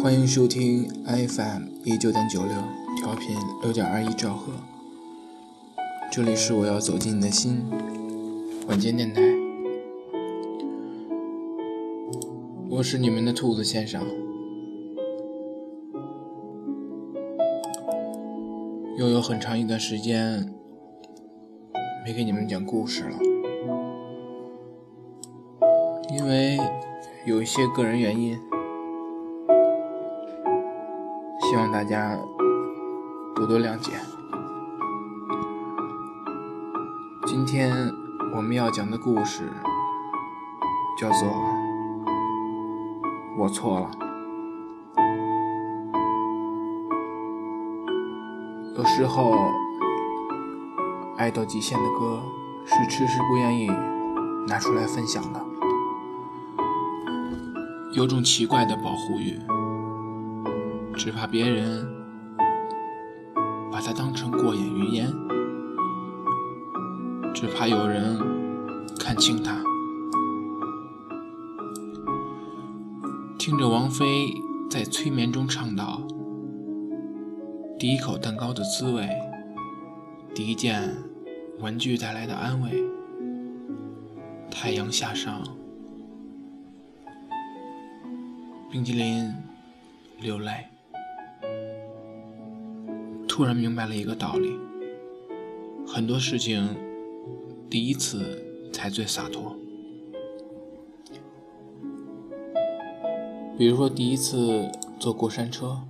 欢迎收听 FM 一九点九六调频六点二一兆赫，这里是我要走进你的心，晚间电台，我是你们的兔子先生，又有很长一段时间没给你们讲故事了，因为有一些个人原因。希望大家多多谅解。今天我们要讲的故事叫做《我错了》。有时候，爱到极限的歌是迟迟不愿意拿出来分享的，有种奇怪的保护欲。只怕别人把它当成过眼云烟，只怕有人看清它。听着王菲在催眠中唱道：“第一口蛋糕的滋味，第一件玩具带来的安慰，太阳下山，冰激凌流泪。”突然明白了一个道理：很多事情第一次才最洒脱。比如说，第一次坐过山车，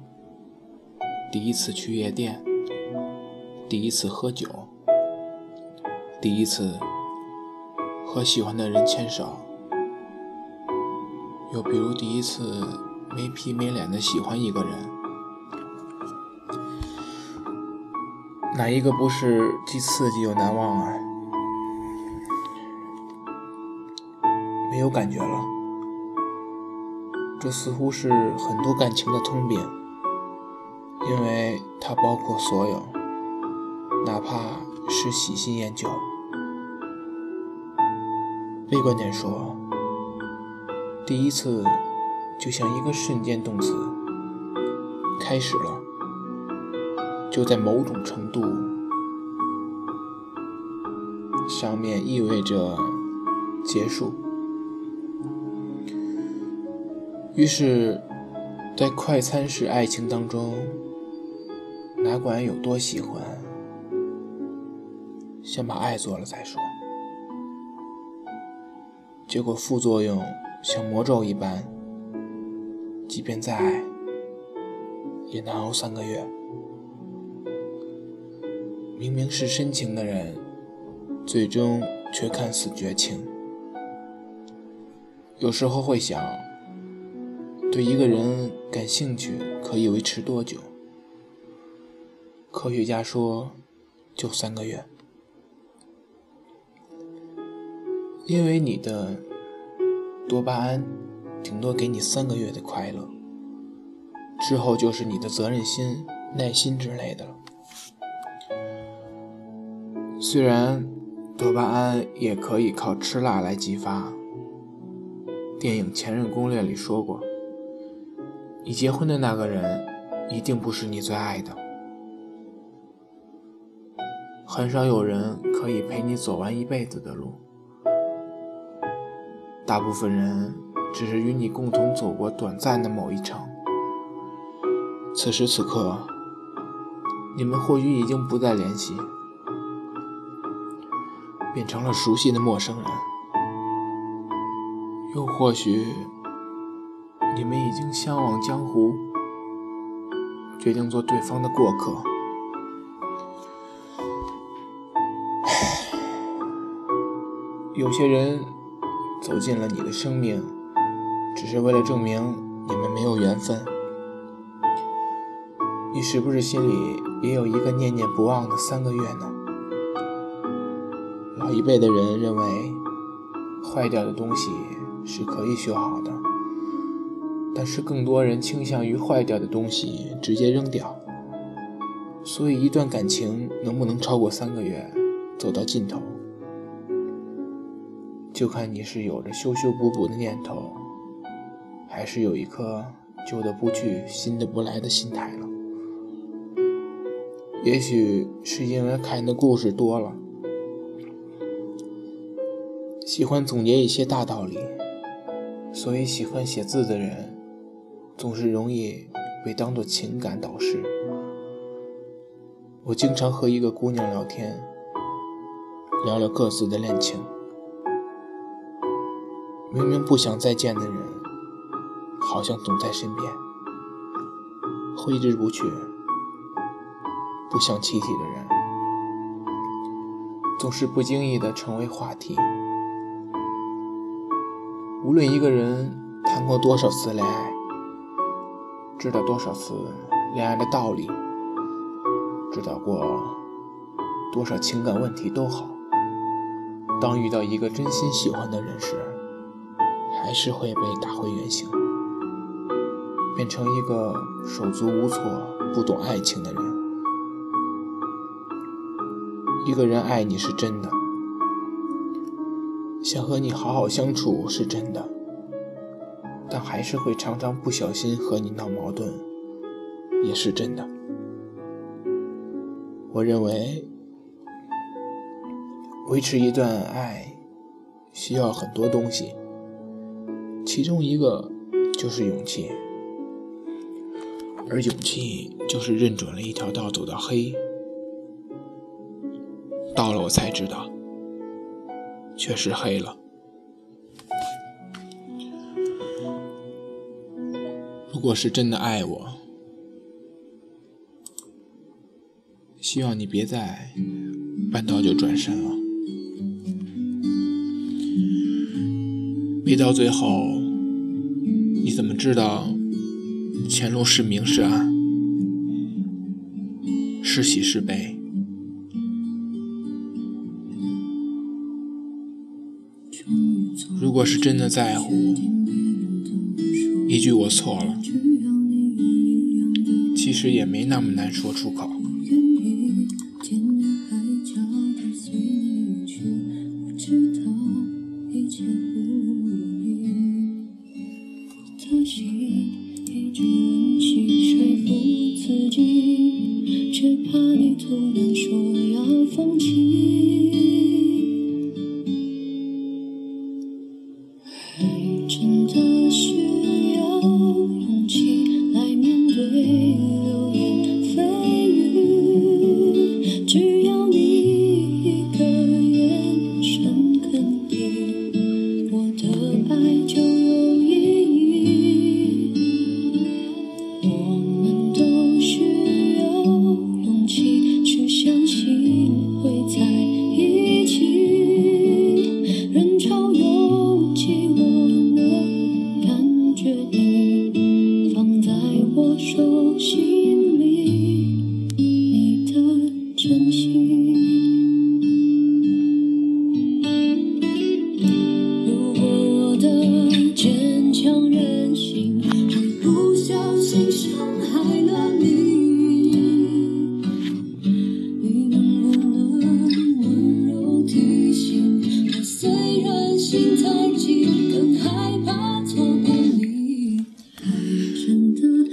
第一次去夜店，第一次喝酒，第一次和喜欢的人牵手，又比如第一次没皮没脸的喜欢一个人。哪一个不是既刺激又难忘啊？没有感觉了，这似乎是很多感情的通病，因为它包括所有，哪怕是喜新厌旧。悲观点说，第一次就像一个瞬间动词，开始了。就在某种程度上面意味着结束。于是，在快餐式爱情当中，哪管有多喜欢，先把爱做了再说。结果副作用像魔咒一般，即便再爱，也难熬三个月。明明是深情的人，最终却看似绝情。有时候会想，对一个人感兴趣可以维持多久？科学家说，就三个月。因为你的多巴胺顶多给你三个月的快乐，之后就是你的责任心、耐心之类的了。虽然多巴胺也可以靠吃辣来激发，电影《前任攻略》里说过，你结婚的那个人一定不是你最爱的，很少有人可以陪你走完一辈子的路，大部分人只是与你共同走过短暂的某一程，此时此刻，你们或许已经不再联系。变成了熟悉的陌生人，又或许你们已经相忘江湖，决定做对方的过客。有些人走进了你的生命，只是为了证明你们没有缘分。你是不是心里也有一个念念不忘的三个月呢？老一辈的人认为，坏掉的东西是可以修好的，但是更多人倾向于坏掉的东西直接扔掉。所以，一段感情能不能超过三个月走到尽头，就看你是有着修修补补的念头，还是有一颗旧的不去，新的不来的心态了。也许是因为看的故事多了，喜欢总结一些大道理，所以喜欢写字的人总是容易被当作情感导师。我经常和一个姑娘聊天，聊聊各自的恋情。明明不想再见的人，好像总在身边，挥之不去。不想提起的人，总是不经意的成为话题。无论一个人谈过多少次恋爱，知道多少次恋爱的道理，知道过多少情感问题都好，当遇到一个真心喜欢的人时，还是会被打回原形，变成一个手足无措、不懂爱情的人。一个人爱你是真的，想和你好好相处是真的，但还是会常常不小心和你闹矛盾，也是真的。我认为，维持一段爱需要很多东西，其中一个就是勇气，而勇气就是认准了一条道走到黑。到了，我才知道，确实黑了。如果是真的爱我，希望你别再半道就转身了，别到最后，你怎么知道前路是明是暗，是喜是悲？如果是真的在乎，一句我错了，其实也没那么难说出口。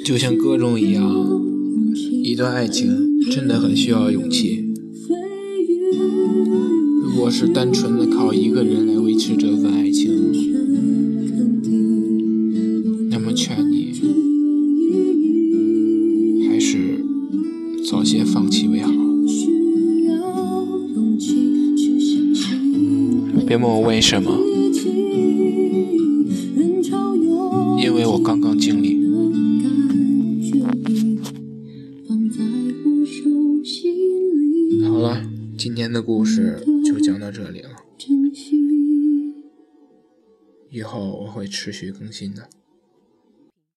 就像歌中一样，一段爱情真的很需要勇气。如果是单纯的靠一个人来维持这份爱情，那么劝你还是早些放弃为好。别问我为什么，的故事就讲到这里了。以后我会持续更新的。